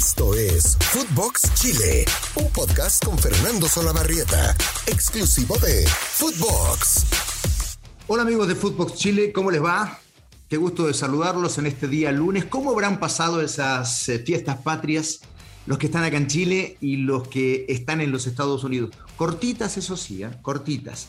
Esto es Footbox Chile, un podcast con Fernando Solabarrieta, exclusivo de Footbox. Hola amigos de Footbox Chile, ¿cómo les va? Qué gusto de saludarlos en este día lunes. ¿Cómo habrán pasado esas eh, fiestas patrias? Los que están acá en Chile y los que están en los Estados Unidos. Cortitas, eso sí, ¿eh? cortitas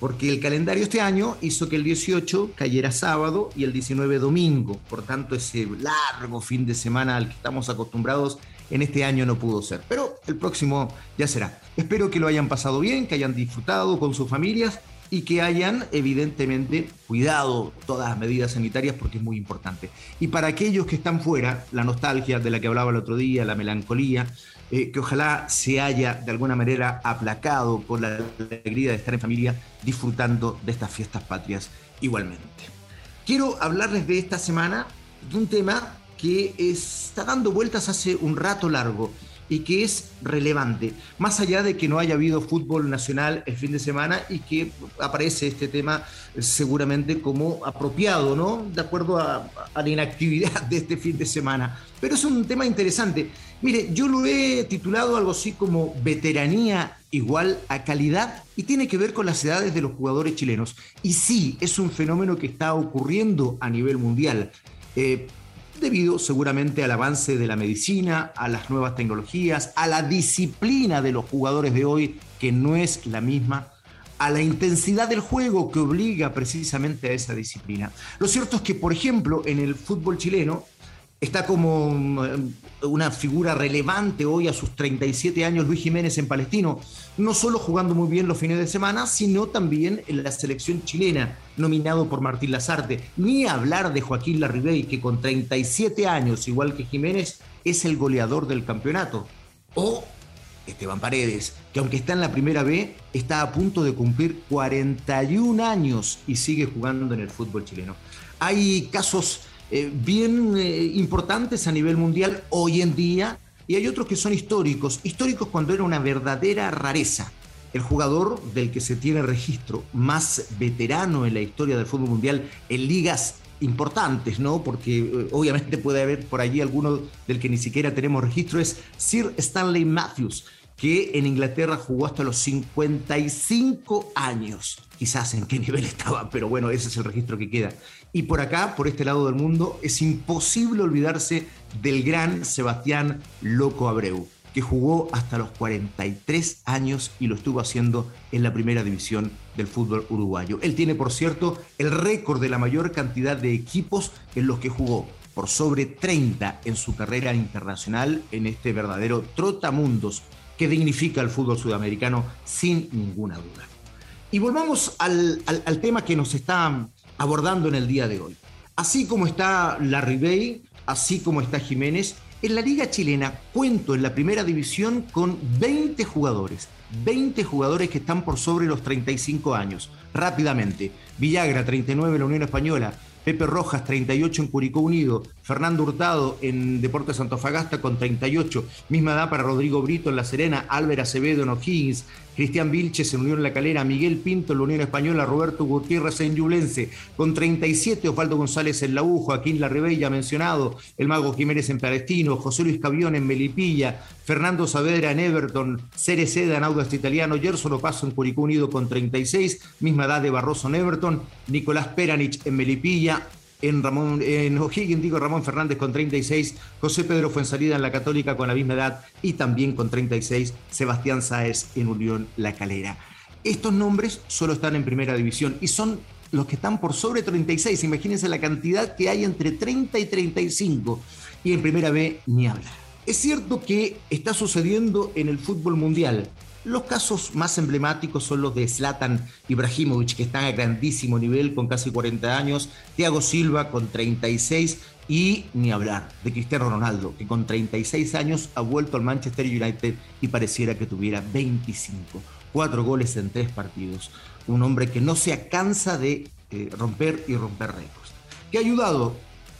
porque el calendario este año hizo que el 18 cayera sábado y el 19 domingo. Por tanto, ese largo fin de semana al que estamos acostumbrados en este año no pudo ser. Pero el próximo ya será. Espero que lo hayan pasado bien, que hayan disfrutado con sus familias y que hayan evidentemente cuidado todas las medidas sanitarias porque es muy importante. Y para aquellos que están fuera, la nostalgia de la que hablaba el otro día, la melancolía, eh, que ojalá se haya de alguna manera aplacado por la alegría de estar en familia disfrutando de estas fiestas patrias igualmente. Quiero hablarles de esta semana de un tema que está dando vueltas hace un rato largo y que es relevante, más allá de que no haya habido fútbol nacional el fin de semana y que aparece este tema seguramente como apropiado, ¿no? De acuerdo a, a la inactividad de este fin de semana. Pero es un tema interesante. Mire, yo lo he titulado algo así como veteranía igual a calidad y tiene que ver con las edades de los jugadores chilenos. Y sí, es un fenómeno que está ocurriendo a nivel mundial. Eh, debido seguramente al avance de la medicina, a las nuevas tecnologías, a la disciplina de los jugadores de hoy, que no es la misma, a la intensidad del juego que obliga precisamente a esa disciplina. Lo cierto es que, por ejemplo, en el fútbol chileno, está como mm, una figura relevante hoy a sus 37 años Luis Jiménez en Palestino, no solo jugando muy bien los fines de semana, sino también en la selección chilena, nominado por Martín Lazarte. Ni hablar de Joaquín Larribey, que con 37 años, igual que Jiménez, es el goleador del campeonato. O Esteban Paredes, que aunque está en la primera B, está a punto de cumplir 41 años y sigue jugando en el fútbol chileno. Hay casos eh, bien eh, importantes a nivel mundial hoy en día y hay otros que son históricos, históricos cuando era una verdadera rareza. El jugador del que se tiene registro más veterano en la historia del fútbol mundial en ligas importantes, ¿no? Porque eh, obviamente puede haber por allí alguno del que ni siquiera tenemos registro, es Sir Stanley Matthews, que en Inglaterra jugó hasta los 55 años. Quizás en qué nivel estaba, pero bueno, ese es el registro que queda. Y por acá, por este lado del mundo, es imposible olvidarse del gran Sebastián Loco Abreu, que jugó hasta los 43 años y lo estuvo haciendo en la primera división del fútbol uruguayo. Él tiene, por cierto, el récord de la mayor cantidad de equipos en los que jugó, por sobre 30 en su carrera internacional en este verdadero trotamundos que dignifica el fútbol sudamericano sin ninguna duda. Y volvamos al, al tema que nos está abordando en el día de hoy. Así como está Larry Bay, así como está Jiménez, en la liga chilena cuento en la primera división con 20 jugadores, 20 jugadores que están por sobre los 35 años. Rápidamente, Villagra 39 en la Unión Española, Pepe Rojas 38 en Curicó Unido, Fernando Hurtado en Deportes Antofagasta con 38, misma edad para Rodrigo Brito en La Serena, Álvaro Acevedo en O'Higgins, Cristian Vilches en Unión La Calera, Miguel Pinto en la Unión Española, Roberto Gutiérrez en Yublense, con 37, Osvaldo González en La U, Joaquín Larrebella mencionado, el Mago Jiménez en Palestino, José Luis Cavión en Melipilla, Fernando Saavedra en Everton, Cereceda en Audax Italiano, Gerson Opaso en Curicó Unido con 36, misma edad de Barroso en Everton, Nicolás Peranich en Melipilla, en, Ramón, en digo Ramón Fernández con 36, José Pedro Fuensalida en la Católica con la misma edad y también con 36, Sebastián Sáez en Unión La Calera. Estos nombres solo están en primera división y son los que están por sobre 36. Imagínense la cantidad que hay entre 30 y 35 y en primera B ni hablar. Es cierto que está sucediendo en el fútbol mundial los casos más emblemáticos son los de Zlatan Ibrahimovic, que está a grandísimo nivel con casi 40 años, Thiago Silva con 36 y ni hablar de Cristiano Ronaldo, que con 36 años ha vuelto al Manchester United y pareciera que tuviera 25, cuatro goles en tres partidos. Un hombre que no se cansa de eh, romper y romper récords. ¿Qué ha ayudado?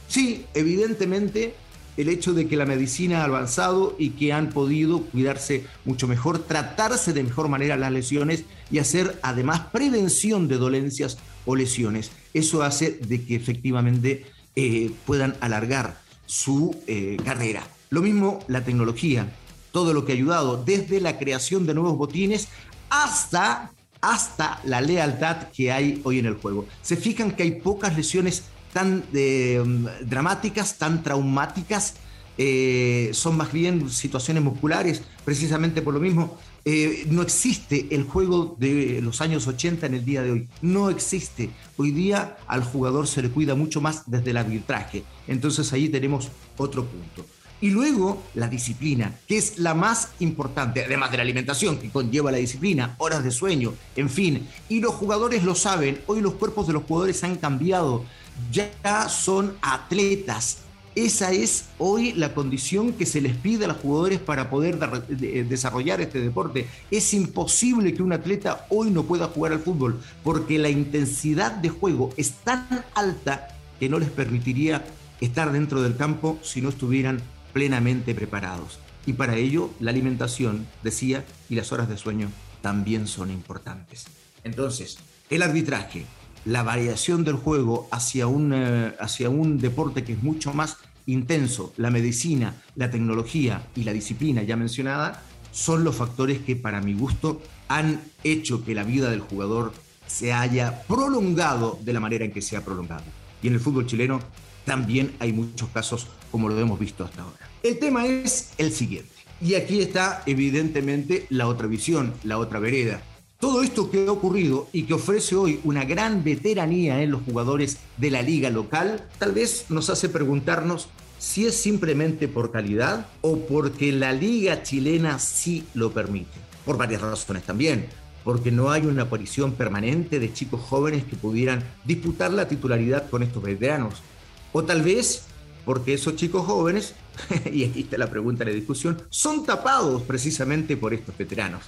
Sí, evidentemente el hecho de que la medicina ha avanzado y que han podido cuidarse mucho mejor, tratarse de mejor manera las lesiones y hacer además prevención de dolencias o lesiones. Eso hace de que efectivamente eh, puedan alargar su eh, carrera. Lo mismo la tecnología, todo lo que ha ayudado, desde la creación de nuevos botines hasta, hasta la lealtad que hay hoy en el juego. Se fijan que hay pocas lesiones tan eh, dramáticas, tan traumáticas, eh, son más bien situaciones musculares, precisamente por lo mismo. Eh, no existe el juego de los años 80 en el día de hoy. No existe. Hoy día al jugador se le cuida mucho más desde el arbitraje. Entonces ahí tenemos otro punto. Y luego la disciplina, que es la más importante, además de la alimentación que conlleva la disciplina, horas de sueño, en fin. Y los jugadores lo saben, hoy los cuerpos de los jugadores han cambiado, ya son atletas, esa es hoy la condición que se les pide a los jugadores para poder desarrollar este deporte. Es imposible que un atleta hoy no pueda jugar al fútbol porque la intensidad de juego es tan alta que no les permitiría estar dentro del campo si no estuvieran plenamente preparados. Y para ello la alimentación, decía, y las horas de sueño también son importantes. Entonces, el arbitraje, la variación del juego hacia un, eh, hacia un deporte que es mucho más intenso, la medicina, la tecnología y la disciplina ya mencionada, son los factores que para mi gusto han hecho que la vida del jugador se haya prolongado de la manera en que se ha prolongado. Y en el fútbol chileno también hay muchos casos como lo hemos visto hasta ahora. El tema es el siguiente. Y aquí está evidentemente la otra visión, la otra vereda. Todo esto que ha ocurrido y que ofrece hoy una gran veteranía en los jugadores de la liga local, tal vez nos hace preguntarnos si es simplemente por calidad o porque la liga chilena sí lo permite. Por varias razones también. Porque no hay una aparición permanente de chicos jóvenes que pudieran disputar la titularidad con estos veteranos. O tal vez porque esos chicos jóvenes, y aquí está la pregunta de la discusión, son tapados precisamente por estos veteranos.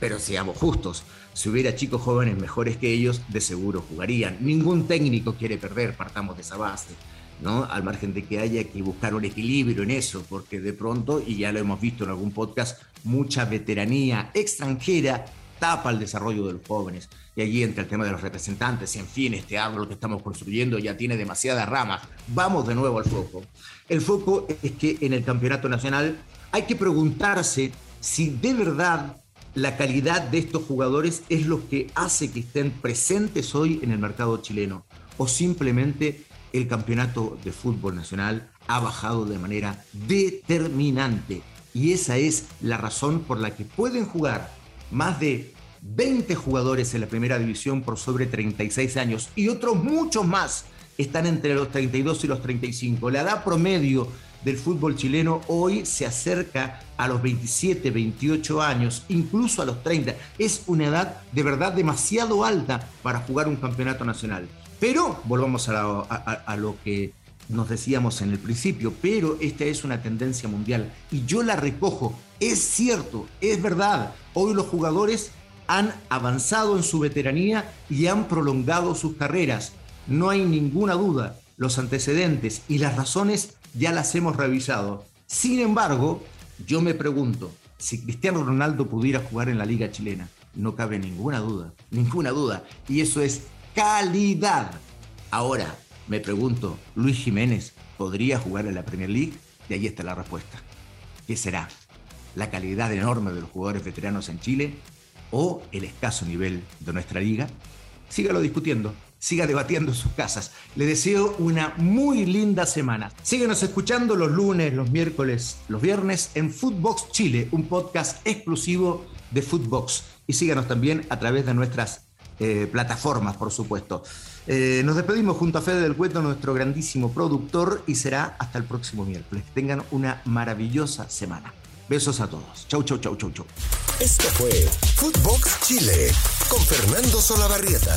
Pero seamos justos, si hubiera chicos jóvenes mejores que ellos, de seguro jugarían. Ningún técnico quiere perder, partamos de esa base. ¿no? Al margen de que haya que buscar un equilibrio en eso, porque de pronto, y ya lo hemos visto en algún podcast, mucha veteranía extranjera tapa el desarrollo de los jóvenes. Y allí entra el tema de los representantes. En fin, este árbol que estamos construyendo ya tiene demasiadas ramas. Vamos de nuevo al foco. El foco es que en el campeonato nacional hay que preguntarse si de verdad la calidad de estos jugadores es lo que hace que estén presentes hoy en el mercado chileno. O simplemente el campeonato de fútbol nacional ha bajado de manera determinante. Y esa es la razón por la que pueden jugar más de 20 jugadores en la primera división por sobre 36 años. Y otros muchos más están entre los 32 y los 35. La edad promedio del fútbol chileno hoy se acerca a los 27, 28 años, incluso a los 30. Es una edad de verdad demasiado alta para jugar un campeonato nacional. Pero, volvamos a, lo que nos decíamos en el principio, pero esta es una tendencia mundial y yo la recojo. Es cierto, es verdad. Hoy los jugadores han avanzado en su veteranía y han prolongado sus carreras. No hay ninguna duda. Los antecedentes y las razones ya las hemos revisado. Sin embargo, yo me pregunto, si Cristiano Ronaldo pudiera jugar en la liga chilena, no cabe ninguna duda, ninguna duda. Y eso es calidad. Ahora, me pregunto, ¿Luis Jiménez podría jugar en la Premier League? Y ahí está la respuesta. ¿Qué será? ¿La calidad enorme de los jugadores veteranos en Chile o el escaso nivel de nuestra liga? Sígalo discutiendo siga debatiendo en sus casas. Le deseo una muy linda semana. Síguenos escuchando los lunes, los miércoles, los viernes en Footbox Chile, un podcast exclusivo de Footbox. Y síganos también a través de nuestras eh, plataformas, por supuesto. Eh, nos despedimos junto a Fede del Cueto, nuestro grandísimo productor, y será hasta el próximo miércoles. Tengan una maravillosa semana. Besos a todos. Chau, chau, chau, chau, chau. Esto fue Footbox Chile con Fernando Solabarrieta,